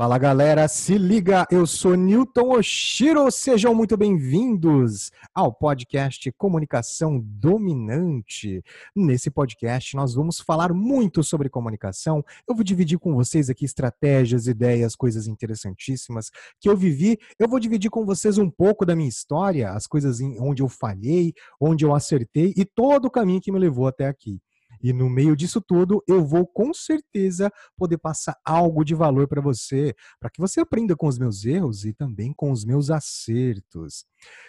Fala galera, se liga, eu sou Newton Oshiro, sejam muito bem-vindos ao podcast Comunicação Dominante. Nesse podcast nós vamos falar muito sobre comunicação. Eu vou dividir com vocês aqui estratégias, ideias, coisas interessantíssimas que eu vivi. Eu vou dividir com vocês um pouco da minha história, as coisas onde eu falhei, onde eu acertei e todo o caminho que me levou até aqui. E no meio disso tudo, eu vou com certeza poder passar algo de valor para você, para que você aprenda com os meus erros e também com os meus acertos.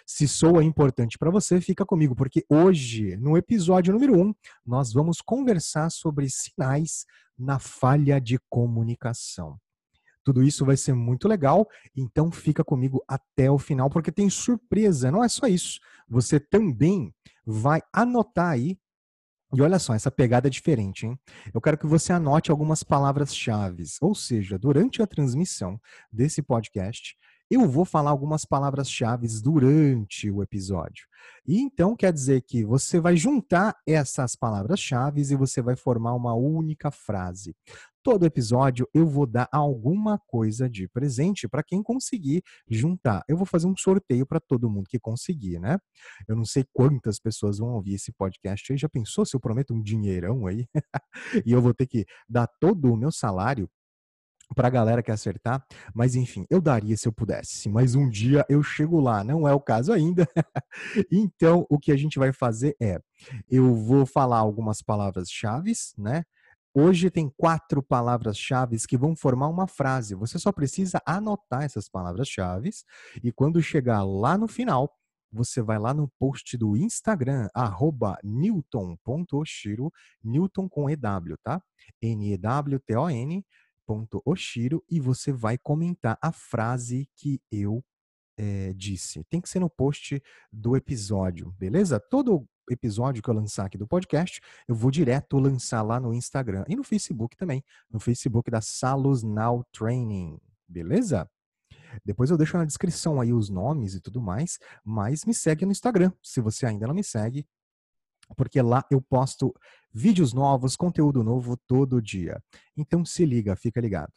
Se soa importante para você, fica comigo, porque hoje, no episódio número 1, um, nós vamos conversar sobre sinais na falha de comunicação. Tudo isso vai ser muito legal, então fica comigo até o final, porque tem surpresa. Não é só isso. Você também vai anotar aí e olha só, essa pegada é diferente, hein? Eu quero que você anote algumas palavras-chave. Ou seja, durante a transmissão desse podcast, eu vou falar algumas palavras-chave durante o episódio. E então quer dizer que você vai juntar essas palavras-chave e você vai formar uma única frase todo episódio eu vou dar alguma coisa de presente para quem conseguir juntar. Eu vou fazer um sorteio para todo mundo que conseguir, né? Eu não sei quantas pessoas vão ouvir esse podcast aí. Já pensou se eu prometo um dinheirão aí? e eu vou ter que dar todo o meu salário para a galera que acertar, mas enfim, eu daria se eu pudesse, mas um dia eu chego lá, não é o caso ainda. então, o que a gente vai fazer é, eu vou falar algumas palavras-chave, né? Hoje tem quatro palavras-chave que vão formar uma frase. Você só precisa anotar essas palavras-chave e quando chegar lá no final, você vai lá no post do Instagram, arroba newton.oshiro, newton com EW, tá? N-E-W-T-O-N, ponto Oshiro, e você vai comentar a frase que eu é, disse. Tem que ser no post do episódio, beleza? Todo episódio que eu lançar aqui do podcast, eu vou direto lançar lá no Instagram e no Facebook também, no Facebook da Salos Now Training, beleza? Depois eu deixo na descrição aí os nomes e tudo mais, mas me segue no Instagram, se você ainda não me segue, porque lá eu posto vídeos novos, conteúdo novo todo dia. Então se liga, fica ligado.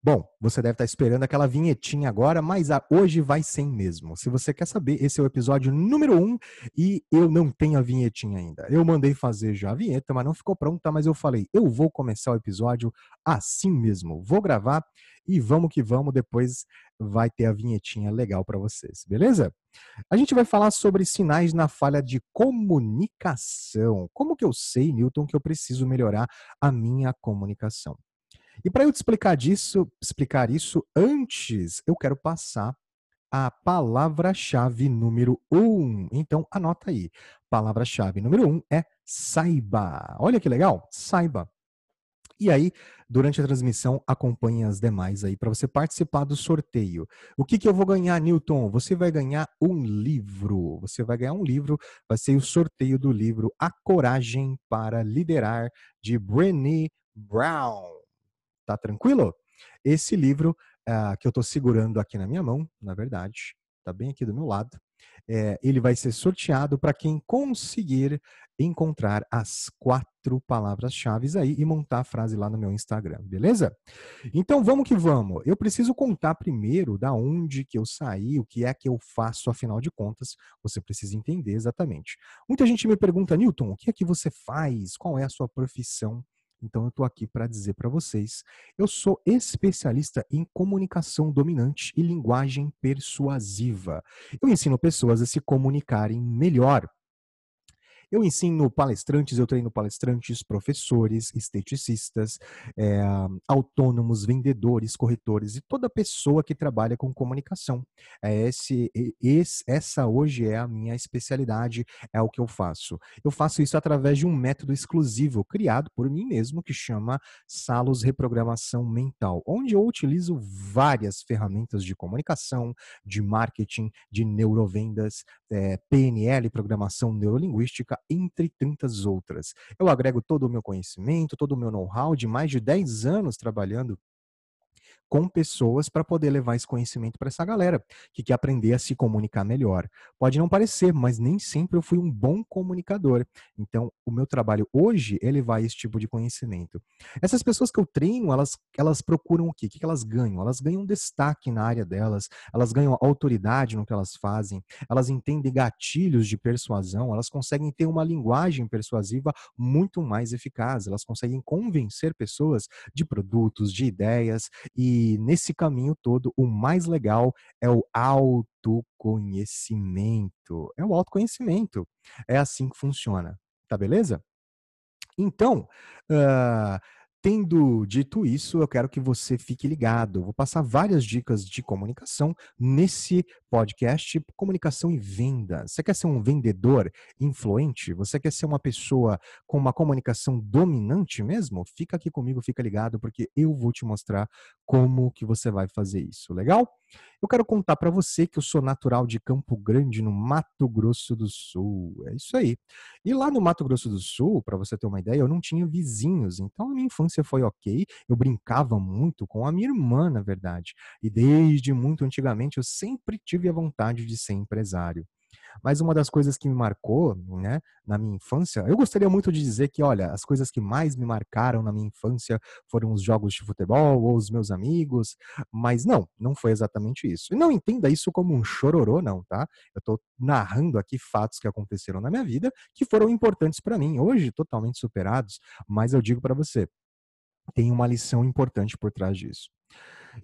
Bom, você deve estar esperando aquela vinhetinha agora, mas hoje vai sem mesmo. Se você quer saber, esse é o episódio número 1 um, e eu não tenho a vinhetinha ainda. Eu mandei fazer já a vinheta, mas não ficou pronta, mas eu falei, eu vou começar o episódio assim mesmo. Vou gravar e vamos que vamos, depois vai ter a vinhetinha legal para vocês, beleza? A gente vai falar sobre sinais na falha de comunicação. Como que eu sei, Newton, que eu preciso melhorar a minha comunicação? E para eu te explicar disso, explicar isso antes, eu quero passar a palavra-chave número um. Então, anota aí. Palavra-chave número um é saiba. Olha que legal, saiba. E aí, durante a transmissão, acompanhe as demais aí para você participar do sorteio. O que, que eu vou ganhar, Newton? Você vai ganhar um livro. Você vai ganhar um livro, vai ser o sorteio do livro A Coragem para Liderar, de Brené Brown. Tá tranquilo? Esse livro uh, que eu estou segurando aqui na minha mão, na verdade, está bem aqui do meu lado, é, ele vai ser sorteado para quem conseguir encontrar as quatro palavras-chave aí e montar a frase lá no meu Instagram, beleza? Então vamos que vamos. Eu preciso contar primeiro da onde que eu saí, o que é que eu faço, afinal de contas, você precisa entender exatamente. Muita gente me pergunta, Newton, o que é que você faz? Qual é a sua profissão? Então eu estou aqui para dizer para vocês, eu sou especialista em comunicação dominante e linguagem persuasiva. Eu ensino pessoas a se comunicarem melhor eu ensino palestrantes, eu treino palestrantes, professores, esteticistas, é, autônomos, vendedores, corretores e toda pessoa que trabalha com comunicação. É esse, esse, essa hoje é a minha especialidade, é o que eu faço. Eu faço isso através de um método exclusivo criado por mim mesmo que chama Salos Reprogramação Mental, onde eu utilizo várias ferramentas de comunicação, de marketing, de neurovendas, é, PNL, programação neurolinguística entre tantas outras. Eu agrego todo o meu conhecimento, todo o meu know-how de mais de 10 anos trabalhando com pessoas para poder levar esse conhecimento para essa galera que quer aprender a se comunicar melhor. Pode não parecer, mas nem sempre eu fui um bom comunicador. Então, o meu trabalho hoje é levar esse tipo de conhecimento. Essas pessoas que eu treino, elas, elas procuram o quê? O que elas ganham? Elas ganham destaque na área delas, elas ganham autoridade no que elas fazem, elas entendem gatilhos de persuasão, elas conseguem ter uma linguagem persuasiva muito mais eficaz, elas conseguem convencer pessoas de produtos, de ideias, e nesse caminho todo, o mais legal é o autoconhecimento. É o autoconhecimento. É assim que funciona. Tá beleza? Então, uh, Tendo dito isso, eu quero que você fique ligado. Vou passar várias dicas de comunicação nesse podcast Comunicação e Venda. Você quer ser um vendedor influente? Você quer ser uma pessoa com uma comunicação dominante mesmo? Fica aqui comigo, fica ligado, porque eu vou te mostrar como que você vai fazer isso. Legal? Eu quero contar para você que eu sou natural de Campo Grande, no Mato Grosso do Sul. É isso aí. E lá no Mato Grosso do Sul, para você ter uma ideia, eu não tinha vizinhos, então a minha infância foi ok. Eu brincava muito com a minha irmã, na verdade. E desde muito antigamente eu sempre tive a vontade de ser empresário. Mas uma das coisas que me marcou, né, na minha infância, eu gostaria muito de dizer que, olha, as coisas que mais me marcaram na minha infância foram os jogos de futebol ou os meus amigos, mas não, não foi exatamente isso. E não entenda isso como um chororô, não, tá? Eu estou narrando aqui fatos que aconteceram na minha vida que foram importantes para mim, hoje totalmente superados, mas eu digo para você, tem uma lição importante por trás disso.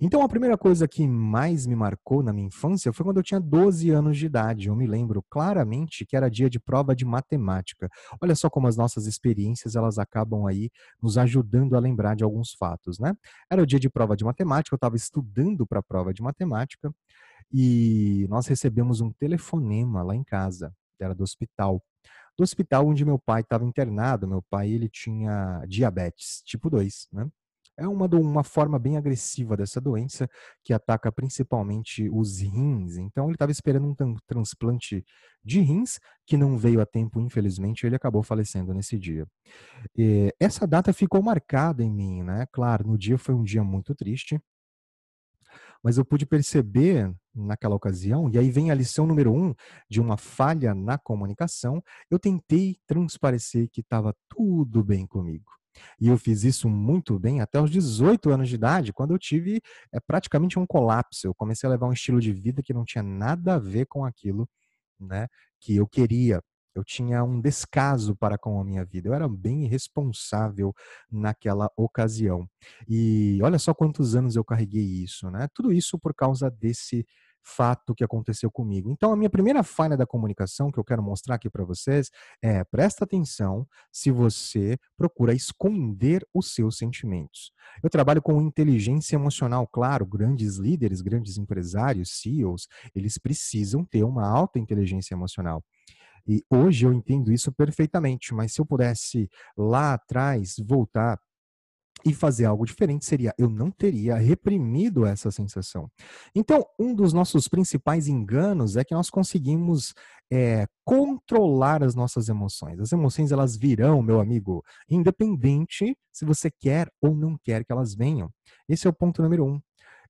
Então, a primeira coisa que mais me marcou na minha infância foi quando eu tinha 12 anos de idade. Eu me lembro claramente que era dia de prova de matemática. Olha só como as nossas experiências elas acabam aí nos ajudando a lembrar de alguns fatos, né? Era o dia de prova de matemática, eu estava estudando para a prova de matemática e nós recebemos um telefonema lá em casa, era do hospital do hospital onde meu pai estava internado. Meu pai ele tinha diabetes tipo 2, né? É uma, uma forma bem agressiva dessa doença que ataca principalmente os rins. Então ele estava esperando um transplante de rins que não veio a tempo, infelizmente, ele acabou falecendo nesse dia. E essa data ficou marcada em mim, né? Claro, no dia foi um dia muito triste, mas eu pude perceber naquela ocasião, e aí vem a lição número um de uma falha na comunicação, eu tentei transparecer que estava tudo bem comigo. E eu fiz isso muito bem até os 18 anos de idade, quando eu tive é, praticamente um colapso. Eu comecei a levar um estilo de vida que não tinha nada a ver com aquilo né, que eu queria. Eu tinha um descaso para com a minha vida. Eu era bem irresponsável naquela ocasião. E olha só quantos anos eu carreguei isso, né? Tudo isso por causa desse fato que aconteceu comigo. Então, a minha primeira falha da comunicação que eu quero mostrar aqui para vocês é: presta atenção se você procura esconder os seus sentimentos. Eu trabalho com inteligência emocional, claro, grandes líderes, grandes empresários, CEOs, eles precisam ter uma alta inteligência emocional. E hoje eu entendo isso perfeitamente, mas se eu pudesse lá atrás voltar e fazer algo diferente seria eu não teria reprimido essa sensação. Então, um dos nossos principais enganos é que nós conseguimos é, controlar as nossas emoções. As emoções elas virão, meu amigo, independente se você quer ou não quer que elas venham. Esse é o ponto número um.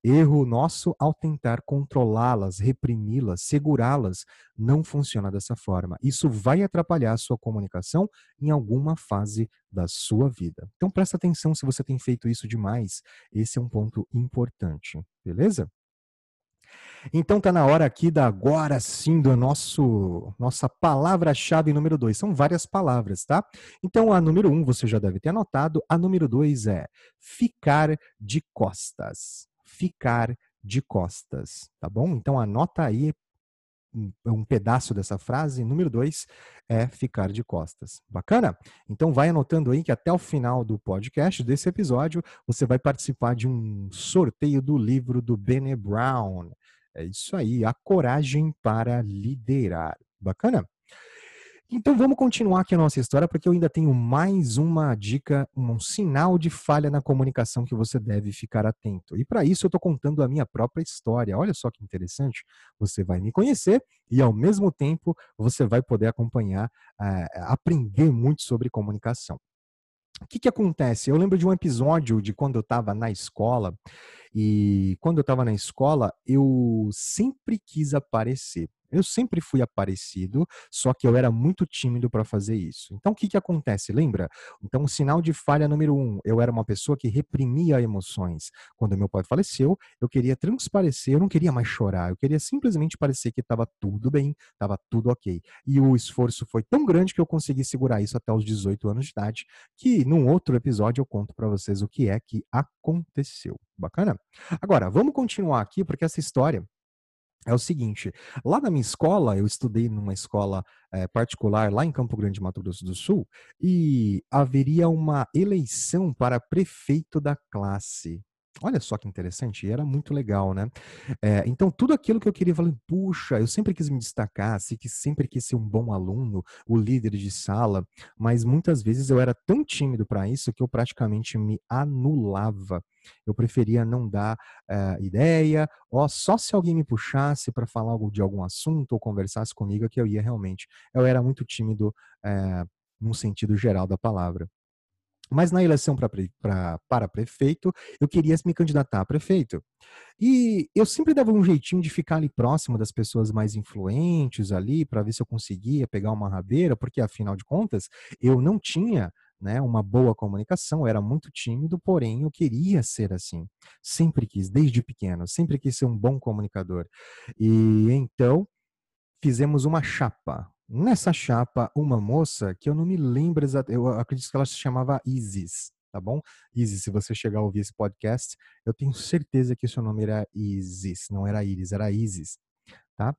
Erro nosso ao tentar controlá-las, reprimi-las, segurá-las, não funciona dessa forma. Isso vai atrapalhar a sua comunicação em alguma fase da sua vida. Então presta atenção se você tem feito isso demais. Esse é um ponto importante, beleza? Então tá na hora aqui da agora sim do nosso nossa palavra-chave número dois. São várias palavras, tá? Então a número um você já deve ter anotado. A número dois é ficar de costas ficar de costas, tá bom? Então anota aí um pedaço dessa frase. Número dois é ficar de costas. Bacana? Então vai anotando aí que até o final do podcast, desse episódio, você vai participar de um sorteio do livro do Bene Brown. É isso aí, a coragem para liderar. Bacana? Então vamos continuar aqui a nossa história, porque eu ainda tenho mais uma dica, um sinal de falha na comunicação que você deve ficar atento. E para isso eu estou contando a minha própria história. Olha só que interessante. Você vai me conhecer e ao mesmo tempo você vai poder acompanhar, uh, aprender muito sobre comunicação. O que, que acontece? Eu lembro de um episódio de quando eu estava na escola, e quando eu estava na escola, eu sempre quis aparecer. Eu sempre fui aparecido, só que eu era muito tímido para fazer isso. Então, o que, que acontece? Lembra? Então, o sinal de falha número um, eu era uma pessoa que reprimia emoções. Quando meu pai faleceu, eu queria transparecer, eu não queria mais chorar, eu queria simplesmente parecer que estava tudo bem, estava tudo ok. E o esforço foi tão grande que eu consegui segurar isso até os 18 anos de idade, que num outro episódio eu conto para vocês o que é que aconteceu. Bacana? Agora, vamos continuar aqui, porque essa história é o seguinte, lá na minha escola, eu estudei numa escola é, particular lá em Campo Grande, Mato Grosso do Sul, e haveria uma eleição para prefeito da classe. Olha só que interessante, e era muito legal, né? É, então, tudo aquilo que eu queria, falei, puxa, eu sempre quis me destacar, sempre quis ser um bom aluno, o líder de sala, mas muitas vezes eu era tão tímido para isso que eu praticamente me anulava. Eu preferia não dar uh, ideia, ó, só se alguém me puxasse para falar de algum assunto ou conversasse comigo que eu ia realmente. Eu era muito tímido uh, num sentido geral da palavra. Mas na eleição pra, pra, para prefeito, eu queria me candidatar a prefeito. E eu sempre dava um jeitinho de ficar ali próximo das pessoas mais influentes ali, para ver se eu conseguia pegar uma rabeira, porque afinal de contas, eu não tinha né, uma boa comunicação, era muito tímido, porém eu queria ser assim. Sempre quis, desde pequeno, sempre quis ser um bom comunicador. E então fizemos uma chapa, Nessa chapa, uma moça que eu não me lembro exatamente, eu acredito que ela se chamava Isis, tá bom? Isis, se você chegar a ouvir esse podcast, eu tenho certeza que seu nome era Isis, não era Iris, era Isis, tá?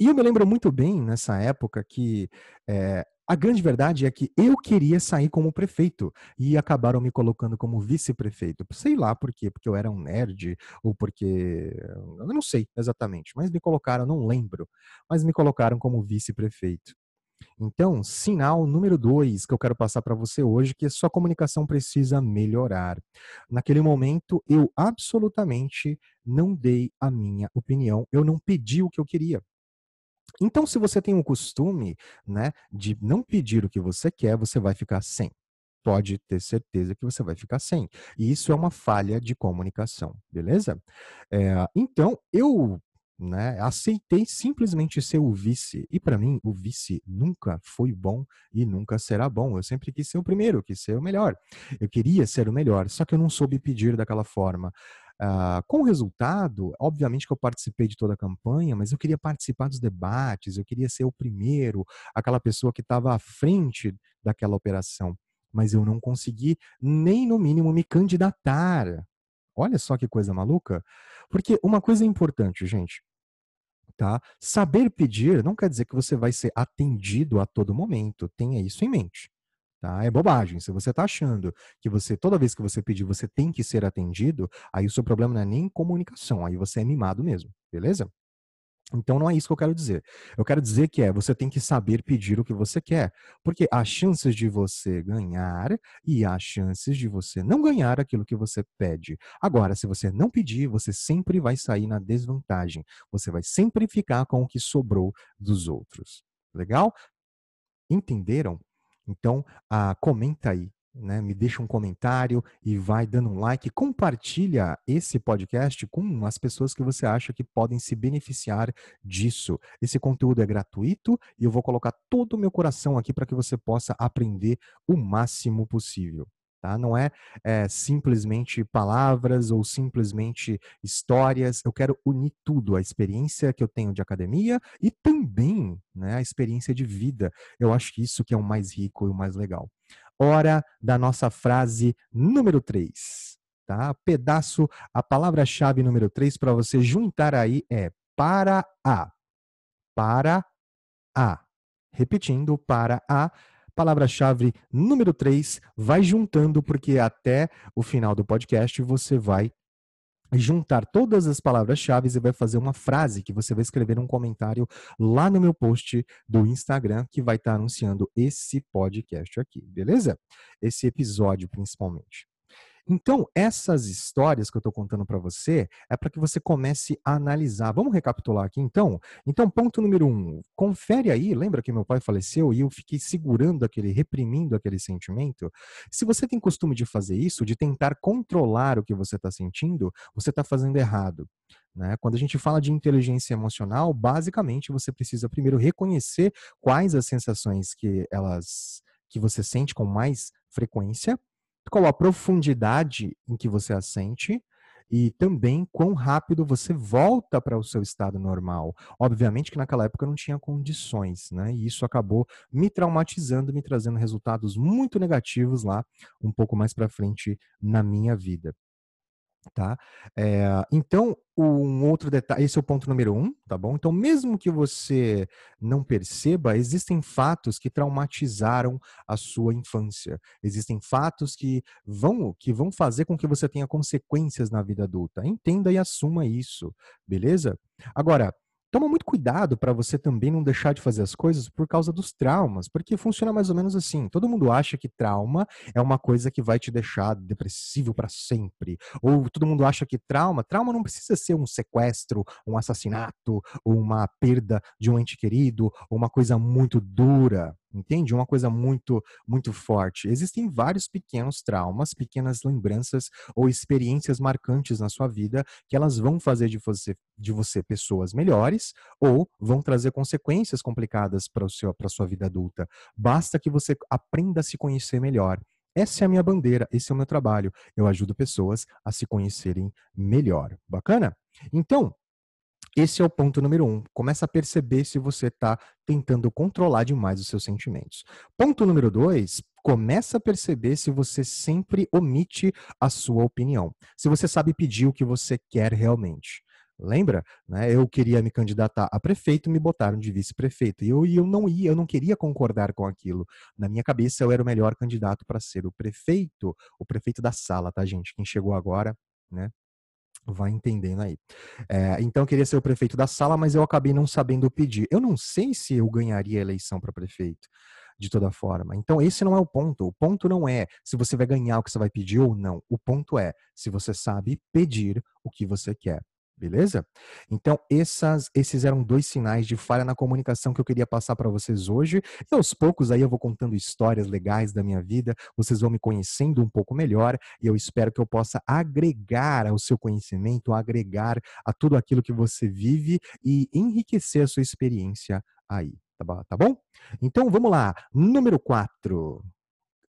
E eu me lembro muito bem nessa época que é, a grande verdade é que eu queria sair como prefeito e acabaram me colocando como vice-prefeito. Sei lá por quê, porque eu era um nerd ou porque eu não sei exatamente, mas me colocaram, não lembro, mas me colocaram como vice-prefeito. Então, sinal número dois que eu quero passar para você hoje, que a sua comunicação precisa melhorar. Naquele momento, eu absolutamente não dei a minha opinião, eu não pedi o que eu queria. Então, se você tem o costume, né, de não pedir o que você quer, você vai ficar sem. Pode ter certeza que você vai ficar sem. E isso é uma falha de comunicação, beleza? É, então, eu né, aceitei simplesmente ser o vice. E para mim, o vice nunca foi bom e nunca será bom. Eu sempre quis ser o primeiro, quis ser o melhor. Eu queria ser o melhor, só que eu não soube pedir daquela forma. Uh, com o resultado, obviamente que eu participei de toda a campanha, mas eu queria participar dos debates, eu queria ser o primeiro, aquela pessoa que estava à frente daquela operação. Mas eu não consegui nem, no mínimo, me candidatar. Olha só que coisa maluca. Porque uma coisa importante, gente, tá? Saber pedir não quer dizer que você vai ser atendido a todo momento. Tenha isso em mente. Tá? É bobagem. Se você está achando que você, toda vez que você pedir, você tem que ser atendido, aí o seu problema não é nem comunicação, aí você é mimado mesmo, beleza? Então não é isso que eu quero dizer. Eu quero dizer que é você tem que saber pedir o que você quer, porque há chances de você ganhar e há chances de você não ganhar aquilo que você pede. Agora, se você não pedir, você sempre vai sair na desvantagem. Você vai sempre ficar com o que sobrou dos outros. Legal? Entenderam? Então, ah, comenta aí, né? Me deixa um comentário e vai dando um like. Compartilha esse podcast com as pessoas que você acha que podem se beneficiar disso. Esse conteúdo é gratuito e eu vou colocar todo o meu coração aqui para que você possa aprender o máximo possível. Tá? Não é, é, simplesmente palavras ou simplesmente histórias. Eu quero unir tudo, a experiência que eu tenho de academia e também né, a experiência de vida. Eu acho que isso que é o mais rico e o mais legal. Hora da nossa frase número 3. Tá? Pedaço, a palavra-chave número 3 para você juntar aí é para a. Para a. Repetindo, para a Palavra-chave número 3, vai juntando, porque até o final do podcast você vai juntar todas as palavras-chave e vai fazer uma frase que você vai escrever um comentário lá no meu post do Instagram que vai estar anunciando esse podcast aqui, beleza? Esse episódio principalmente. Então, essas histórias que eu estou contando para você é para que você comece a analisar. Vamos recapitular aqui, então? Então, ponto número um, confere aí. Lembra que meu pai faleceu e eu fiquei segurando aquele, reprimindo aquele sentimento? Se você tem costume de fazer isso, de tentar controlar o que você está sentindo, você está fazendo errado. Né? Quando a gente fala de inteligência emocional, basicamente você precisa primeiro reconhecer quais as sensações que elas que você sente com mais frequência qual a profundidade em que você a sente e também quão rápido você volta para o seu estado normal. Obviamente que naquela época eu não tinha condições, né? E isso acabou me traumatizando, me trazendo resultados muito negativos lá um pouco mais para frente na minha vida tá? É, então, um outro detalhe, esse é o ponto número um, tá bom? Então, mesmo que você não perceba, existem fatos que traumatizaram a sua infância. Existem fatos que vão, que vão fazer com que você tenha consequências na vida adulta. Entenda e assuma isso, beleza? Agora, Toma muito cuidado para você também não deixar de fazer as coisas por causa dos traumas, porque funciona mais ou menos assim. Todo mundo acha que trauma é uma coisa que vai te deixar depressivo para sempre. Ou todo mundo acha que trauma, trauma não precisa ser um sequestro, um assassinato, uma perda de um ente querido, uma coisa muito dura entende? Uma coisa muito, muito forte. Existem vários pequenos traumas, pequenas lembranças ou experiências marcantes na sua vida que elas vão fazer de você, de você pessoas melhores ou vão trazer consequências complicadas para a sua vida adulta. Basta que você aprenda a se conhecer melhor. Essa é a minha bandeira, esse é o meu trabalho. Eu ajudo pessoas a se conhecerem melhor. Bacana? Então, esse é o ponto número um. Começa a perceber se você está tentando controlar demais os seus sentimentos. Ponto número dois, começa a perceber se você sempre omite a sua opinião. Se você sabe pedir o que você quer realmente. Lembra? Né? Eu queria me candidatar a prefeito, me botaram de vice-prefeito. E eu, eu não ia, eu não queria concordar com aquilo. Na minha cabeça, eu era o melhor candidato para ser o prefeito, o prefeito da sala, tá, gente? Quem chegou agora, né? Vai entendendo aí. É, então, eu queria ser o prefeito da sala, mas eu acabei não sabendo pedir. Eu não sei se eu ganharia a eleição para prefeito, de toda forma. Então, esse não é o ponto. O ponto não é se você vai ganhar o que você vai pedir ou não. O ponto é se você sabe pedir o que você quer. Beleza? Então, essas, esses eram dois sinais de falha na comunicação que eu queria passar para vocês hoje. E aos poucos aí eu vou contando histórias legais da minha vida, vocês vão me conhecendo um pouco melhor e eu espero que eu possa agregar ao seu conhecimento, agregar a tudo aquilo que você vive e enriquecer a sua experiência aí. Tá bom? Tá então vamos lá. Número 4.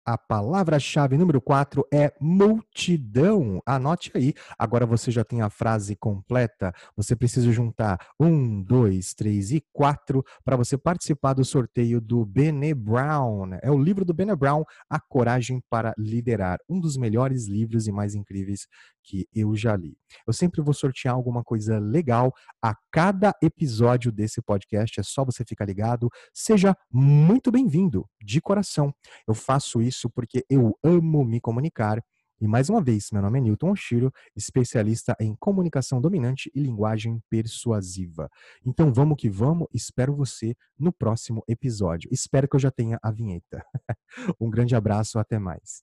A palavra-chave número 4 é multidão. Anote aí. Agora você já tem a frase completa. Você precisa juntar um, dois, três e quatro para você participar do sorteio do Bene Brown. É o livro do Bene Brown, A Coragem para Liderar. Um dos melhores livros e mais incríveis que eu já li. Eu sempre vou sortear alguma coisa legal a cada episódio desse podcast. É só você ficar ligado. Seja muito bem-vindo, de coração. Eu faço isso isso porque eu amo me comunicar. E mais uma vez, meu nome é Newton Oshiro, especialista em comunicação dominante e linguagem persuasiva. Então vamos que vamos, espero você no próximo episódio. Espero que eu já tenha a vinheta. um grande abraço, até mais.